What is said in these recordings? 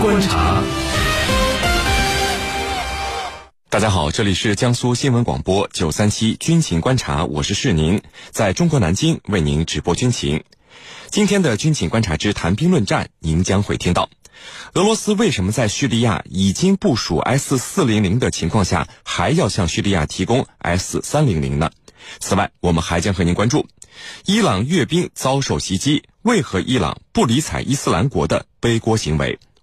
观察。大家好，这里是江苏新闻广播九三七军情观察，我是世宁，在中国南京为您直播军情。今天的军情观察之谈兵论战，您将会听到俄罗斯为什么在叙利亚已经部署 S 四零零的情况下，还要向叙利亚提供 S 三零零呢？此外，我们还将和您关注伊朗阅兵遭受袭击，为何伊朗不理睬伊斯兰国的背锅行为？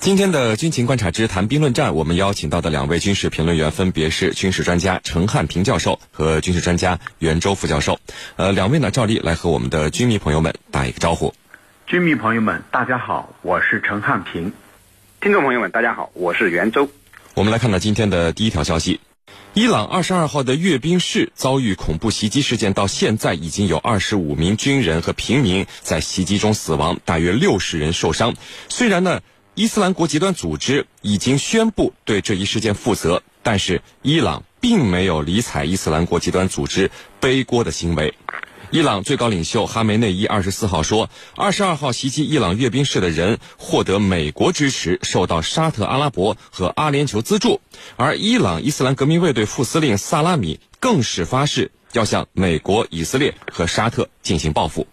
今天的军情观察之谈兵论战，我们邀请到的两位军事评论员分别是军事专家陈汉平教授和军事专家袁周副教授。呃，两位呢，照例来和我们的军迷朋友们打一个招呼。军迷朋友们，大家好，我是陈汉平。听众朋友们，大家好，我是袁周。我们来看到今天的第一条消息：伊朗二十二号的阅兵式遭遇恐怖袭击事件，到现在已经有二十五名军人和平民在袭击中死亡，大约六十人受伤。虽然呢。伊斯兰国极端组织已经宣布对这一事件负责，但是伊朗并没有理睬伊斯兰国极端组织背锅的行为。伊朗最高领袖哈梅内伊二十四号说，二十二号袭击伊朗阅兵式的人获得美国支持，受到沙特阿拉伯和阿联酋资助，而伊朗伊斯兰革命卫队副司令萨拉米更是发誓要向美国、以色列和沙特进行报复。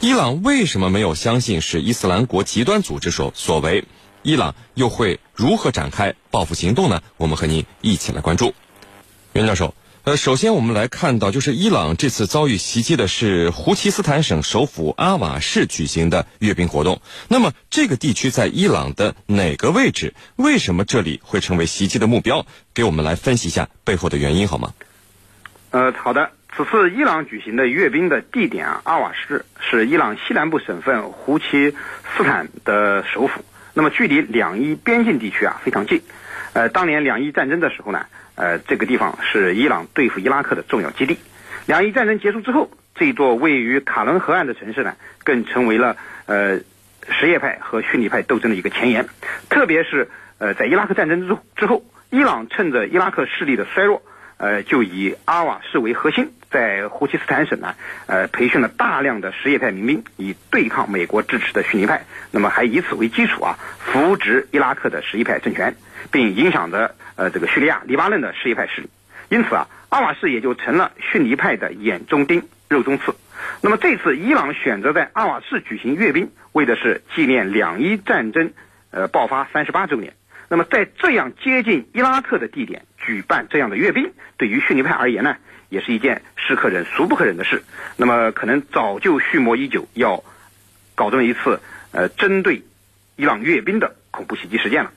伊朗为什么没有相信是伊斯兰国极端组织所所为？伊朗又会如何展开报复行动呢？我们和您一起来关注。袁教授，呃，首先我们来看到，就是伊朗这次遭遇袭击的是胡奇斯坦省首府阿瓦市举行的阅兵活动。那么这个地区在伊朗的哪个位置？为什么这里会成为袭击的目标？给我们来分析一下背后的原因好吗？呃，好的。此次伊朗举行的阅兵的地点啊，阿瓦什是伊朗西南部省份胡奇斯坦的首府。那么距离两伊边境地区啊非常近。呃，当年两伊战争的时候呢，呃，这个地方是伊朗对付伊拉克的重要基地。两伊战争结束之后，这座位于卡伦河岸的城市呢，更成为了呃什叶派和逊尼派斗争的一个前沿。特别是呃在伊拉克战争之之后，伊朗趁着伊拉克势力的衰弱。呃，就以阿瓦市为核心，在胡奇斯坦省呢，呃，培训了大量的什叶派民兵，以对抗美国支持的逊尼派。那么还以此为基础啊，扶植伊拉克的什叶派政权，并影响着呃这个叙利亚、黎巴嫩的什叶派势力。因此啊，阿瓦市也就成了逊尼派的眼中钉、肉中刺。那么这次伊朗选择在阿瓦市举行阅兵，为的是纪念两伊战争呃爆发三十八周年。那么在这样接近伊拉克的地点举办这样的阅兵，对于逊尼派而言呢，也是一件是可忍孰不可忍的事。那么可能早就蓄谋已久，要搞这么一次呃针对伊朗阅兵的恐怖袭击事件了。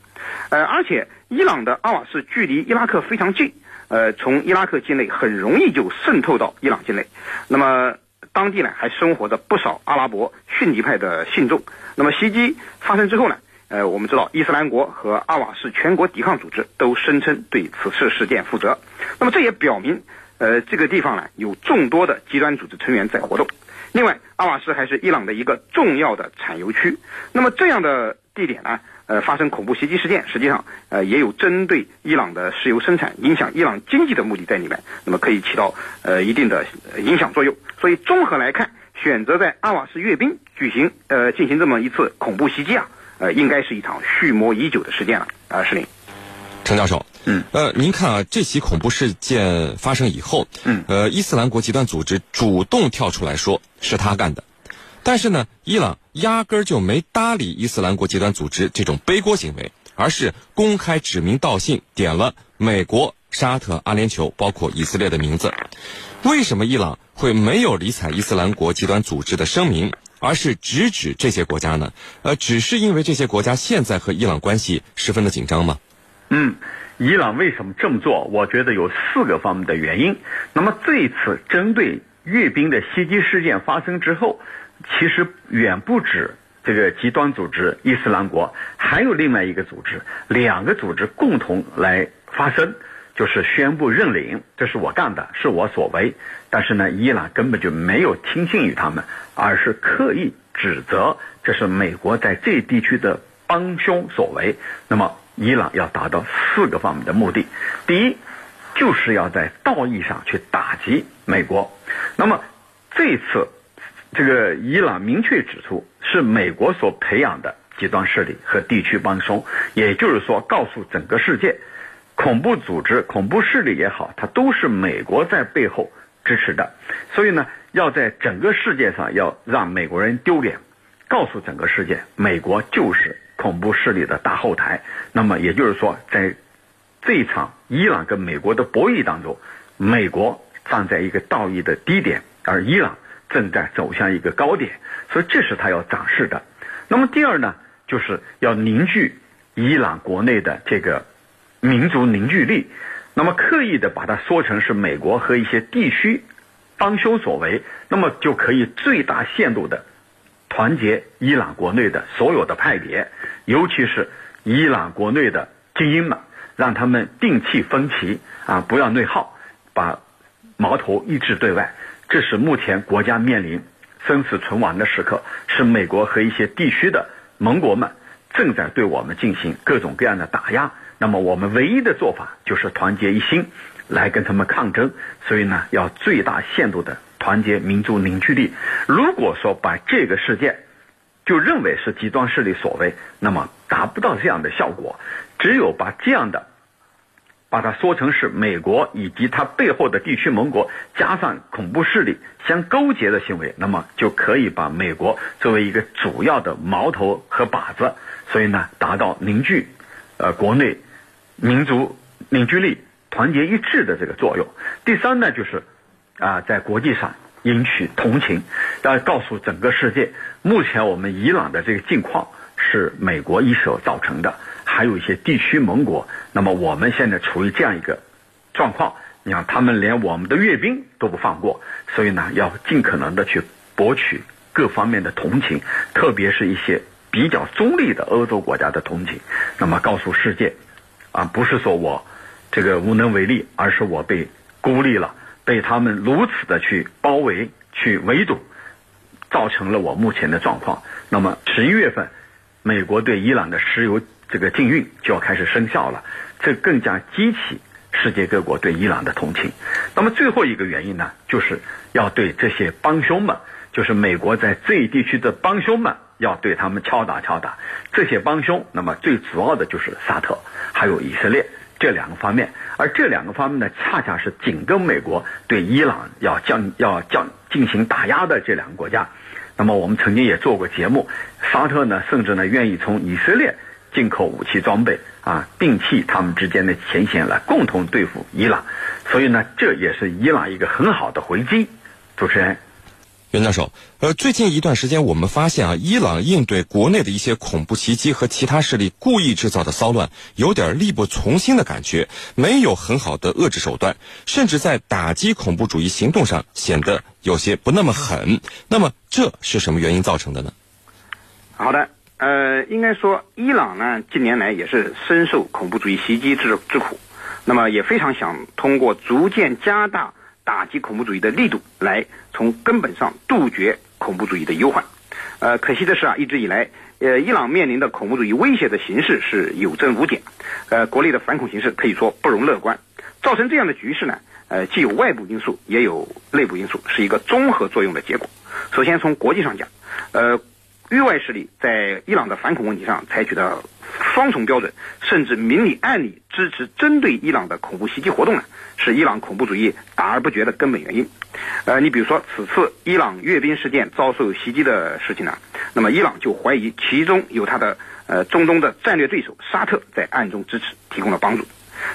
呃，而且伊朗的阿瓦市距离伊拉克非常近，呃，从伊拉克境内很容易就渗透到伊朗境内。那么当地呢还生活着不少阿拉伯逊尼派的信众。那么袭击发生之后呢？呃，我们知道伊斯兰国和阿瓦市全国抵抗组织都声称对此次事件负责。那么这也表明，呃，这个地方呢有众多的极端组织成员在活动。另外，阿瓦市还是伊朗的一个重要的产油区。那么这样的地点呢，呃，发生恐怖袭击事件，实际上呃也有针对伊朗的石油生产、影响伊朗经济的目的在里面。那么可以起到呃一定的影响作用。所以综合来看，选择在阿瓦市阅兵举行呃进行这么一次恐怖袭击啊。呃，应该是一场蓄谋已久的事件了，啊，石林，程教授，嗯，呃，您看啊，这起恐怖事件发生以后，嗯，呃，伊斯兰国极端组织主动跳出来说是他干的，但是呢，伊朗压根儿就没搭理伊斯兰国极端组织这种背锅行为，而是公开指名道姓点了美国、沙特、阿联酋，包括以色列的名字。为什么伊朗会没有理睬伊斯兰国极端组织的声明？而是直指这些国家呢？呃，只是因为这些国家现在和伊朗关系十分的紧张吗？嗯，伊朗为什么这么做？我觉得有四个方面的原因。那么这一次针对阅兵的袭击事件发生之后，其实远不止这个极端组织伊斯兰国，还有另外一个组织，两个组织共同来发声，就是宣布认领，这是我干的，是我所为。但是呢，伊朗根本就没有听信于他们，而是刻意指责这是美国在这地区的帮凶所为。那么，伊朗要达到四个方面的目的：第一，就是要在道义上去打击美国。那么，这次这个伊朗明确指出，是美国所培养的极端势力和地区帮凶，也就是说，告诉整个世界。恐怖组织、恐怖势力也好，它都是美国在背后支持的，所以呢，要在整个世界上要让美国人丢脸，告诉整个世界，美国就是恐怖势力的大后台。那么也就是说，在这一场伊朗跟美国的博弈当中，美国站在一个道义的低点，而伊朗正在走向一个高点，所以这是他要展示的。那么第二呢，就是要凝聚伊朗国内的这个。民族凝聚力，那么刻意的把它说成是美国和一些地区帮凶所为，那么就可以最大限度的团结伊朗国内的所有的派别，尤其是伊朗国内的精英们，让他们摒弃分歧啊，不要内耗，把矛头一致对外。这是目前国家面临生死存亡的时刻，是美国和一些地区的盟国们正在对我们进行各种各样的打压。那么我们唯一的做法就是团结一心，来跟他们抗争。所以呢，要最大限度的团结民族凝聚力。如果说把这个事件就认为是极端势力所为，那么达不到这样的效果。只有把这样的，把它说成是美国以及它背后的地区盟国加上恐怖势力相勾结的行为，那么就可以把美国作为一个主要的矛头和靶子。所以呢，达到凝聚，呃，国内。民族凝聚力、团结一致的这个作用。第三呢，就是啊，在国际上引起同情，要告诉整个世界，目前我们伊朗的这个境况是美国一手造成的，还有一些地区盟国。那么我们现在处于这样一个状况，你看他们连我们的阅兵都不放过，所以呢，要尽可能的去博取各方面的同情，特别是一些比较中立的欧洲国家的同情。那么告诉世界。啊，不是说我这个无能为力，而是我被孤立了，被他们如此的去包围、去围堵，造成了我目前的状况。那么十一月份，美国对伊朗的石油这个禁运就要开始生效了，这更加激起世界各国对伊朗的同情。那么最后一个原因呢，就是要对这些帮凶们，就是美国在这一地区的帮凶们。要对他们敲打敲打这些帮凶，那么最主要的就是沙特，还有以色列这两个方面，而这两个方面呢，恰恰是紧跟美国对伊朗要降要降进行打压的这两个国家。那么我们曾经也做过节目，沙特呢，甚至呢愿意从以色列进口武器装备啊，摒弃他们之间的前嫌，来共同对付伊朗。所以呢，这也是伊朗一个很好的回击。主持人。袁教授，呃，最近一段时间，我们发现啊，伊朗应对国内的一些恐怖袭击和其他势力故意制造的骚乱，有点力不从心的感觉，没有很好的遏制手段，甚至在打击恐怖主义行动上显得有些不那么狠。那么，这是什么原因造成的呢？好的，呃，应该说，伊朗呢，近年来也是深受恐怖主义袭击之之苦，那么也非常想通过逐渐加大。打击恐怖主义的力度，来从根本上杜绝恐怖主义的忧患。呃，可惜的是啊，一直以来，呃，伊朗面临的恐怖主义威胁的形势是有增无减。呃，国内的反恐形势可以说不容乐观。造成这样的局势呢，呃，既有外部因素，也有内部因素，是一个综合作用的结果。首先从国际上讲，呃，域外势力在伊朗的反恐问题上采取的双重标准，甚至明里暗里支持针对伊朗的恐怖袭击活动呢。是伊朗恐怖主义打而不绝的根本原因。呃，你比如说此次伊朗阅兵事件遭受袭击的事情呢，那么伊朗就怀疑其中有他的呃中东的战略对手沙特在暗中支持，提供了帮助。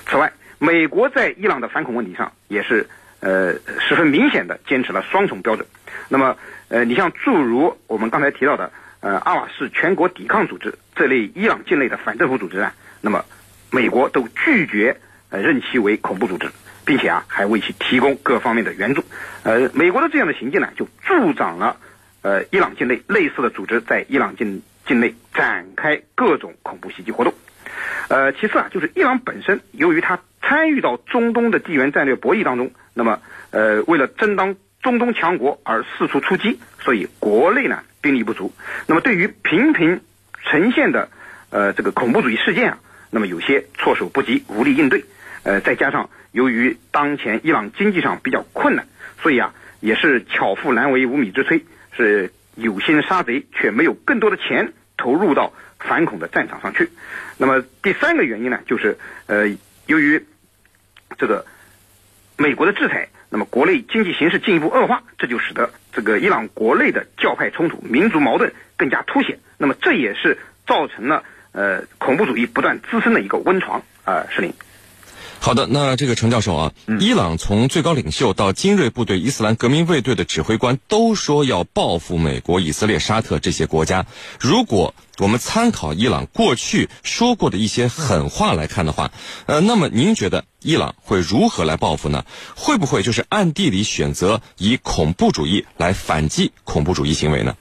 此外，美国在伊朗的反恐问题上也是呃十分明显的坚持了双重标准。那么呃，你像诸如我们刚才提到的呃阿瓦士全国抵抗组织这类伊朗境内的反政府组织呢，那么美国都拒绝呃认其为恐怖组织。并且啊，还为其提供各方面的援助。呃，美国的这样的行径呢，就助长了呃伊朗境内类似的组织在伊朗境境内展开各种恐怖袭击活动。呃，其次啊，就是伊朗本身，由于它参与到中东的地缘战略博弈当中，那么呃，为了争当中东强国而四处出击，所以国内呢兵力不足。那么对于频频呈现的呃这个恐怖主义事件啊，那么有些措手不及，无力应对。呃，再加上由于当前伊朗经济上比较困难，所以啊，也是巧妇难为无米之炊，是有心杀贼，却没有更多的钱投入到反恐的战场上去。那么第三个原因呢，就是呃，由于这个美国的制裁，那么国内经济形势进一步恶化，这就使得这个伊朗国内的教派冲突、民族矛盾更加凸显。那么这也是造成了呃恐怖主义不断滋生的一个温床啊，石林。好的，那这个程教授啊，伊朗从最高领袖到精锐部队伊斯兰革命卫队的指挥官都说要报复美国、以色列、沙特这些国家。如果我们参考伊朗过去说过的一些狠话来看的话，呃，那么您觉得伊朗会如何来报复呢？会不会就是暗地里选择以恐怖主义来反击恐怖主义行为呢？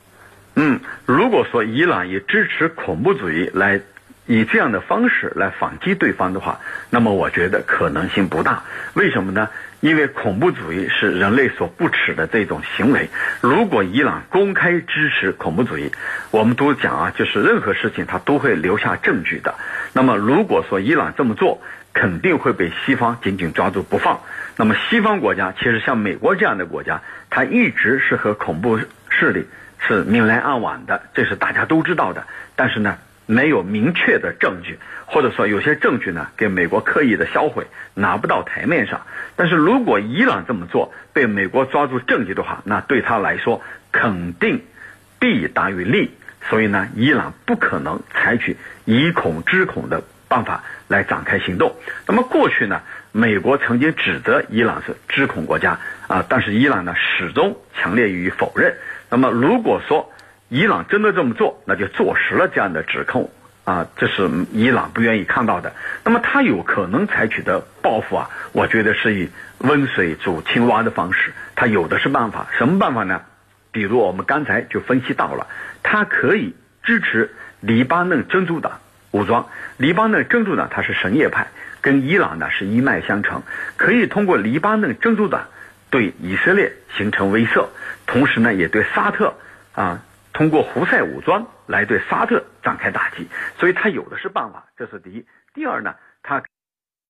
嗯，如果说伊朗以支持恐怖主义来。以这样的方式来反击对方的话，那么我觉得可能性不大。为什么呢？因为恐怖主义是人类所不耻的这种行为。如果伊朗公开支持恐怖主义，我们都讲啊，就是任何事情他都会留下证据的。那么如果说伊朗这么做，肯定会被西方紧紧抓住不放。那么西方国家其实像美国这样的国家，它一直是和恐怖势力是明来暗往的，这是大家都知道的。但是呢？没有明确的证据，或者说有些证据呢，给美国刻意的销毁，拿不到台面上。但是如果伊朗这么做被美国抓住证据的话，那对他来说肯定弊大于利。所以呢，伊朗不可能采取以恐制恐的办法来展开行动。那么过去呢，美国曾经指责伊朗是制恐国家啊，但是伊朗呢始终强烈予以否认。那么如果说，伊朗真的这么做，那就坐实了这样的指控啊，这是伊朗不愿意看到的。那么他有可能采取的报复啊，我觉得是以温水煮青蛙的方式，他有的是办法。什么办法呢？比如我们刚才就分析到了，他可以支持黎巴嫩真主党武装。黎巴嫩真主党他是什叶派，跟伊朗呢是一脉相承，可以通过黎巴嫩真主党对以色列形成威慑，同时呢也对沙特啊。通过胡塞武装来对沙特展开打击，所以他有的是办法，这是第一。第二呢，他。